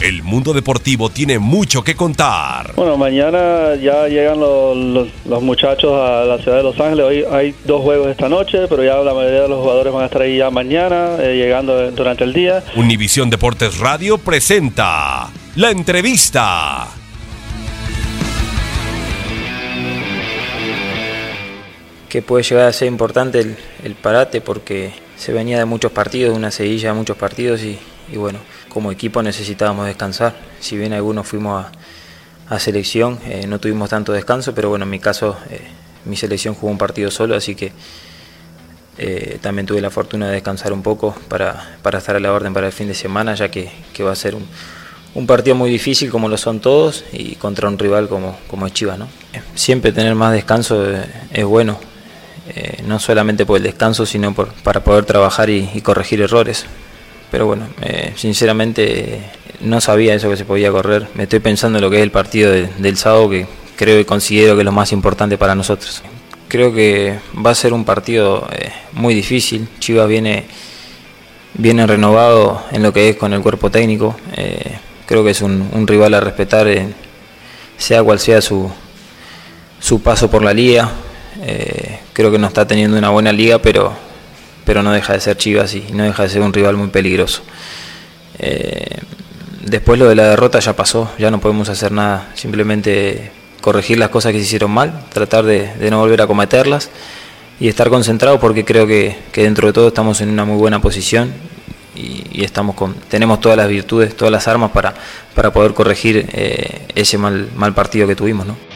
El mundo deportivo tiene mucho que contar. Bueno, mañana ya llegan los, los, muchachos a la ciudad de Los Ángeles. Hoy hay dos juegos esta noche, pero ya la mayoría de los jugadores van a estar ahí ya mañana, eh, llegando durante el día. Univisión Deportes Radio presenta la entrevista. Que puede llegar a ser importante el, el parate porque se venía de muchos partidos, de una seguilla de muchos partidos y, y bueno, como equipo necesitábamos descansar. Si bien algunos fuimos a, selección, eh, no tuvimos tanto descanso, pero bueno, en mi caso eh, mi selección jugó un partido solo, así que eh, también tuve la fortuna de descansar un poco para, estar a la orden para el fin de semana, ya que, va a ser un, partido muy difícil como lo son todos y contra un rival como, como es Chivas. ¿no? Siempre tener más descanso es bueno, no solamente por el descanso, sino por, para poder trabajar y corregir errores pero bueno, eh, sinceramente no sabía eso que se podía correr. Me estoy pensando en lo que es el partido del sábado, que creo y considero que es lo más importante para nosotros. Creo que va a ser un partido eh, muy difícil. Chivas viene, viene renovado en lo que es con el cuerpo técnico. Eh, creo que es un, rival a respetar, sea cual sea su, su paso por la liga. creo que no está teniendo una buena liga, pero pero no deja de ser Chivas y no deja de ser un rival muy peligroso. Eh, después lo de la derrota ya pasó, ya no podemos hacer nada, simplemente corregir las cosas que se hicieron mal, tratar de, no volver a cometerlas y estar concentrados porque creo que, dentro de todo estamos en una muy buena posición y, estamos con, tenemos todas las virtudes, todas las armas para, para poder corregir eh, ese mal, mal partido que tuvimos. ¿no?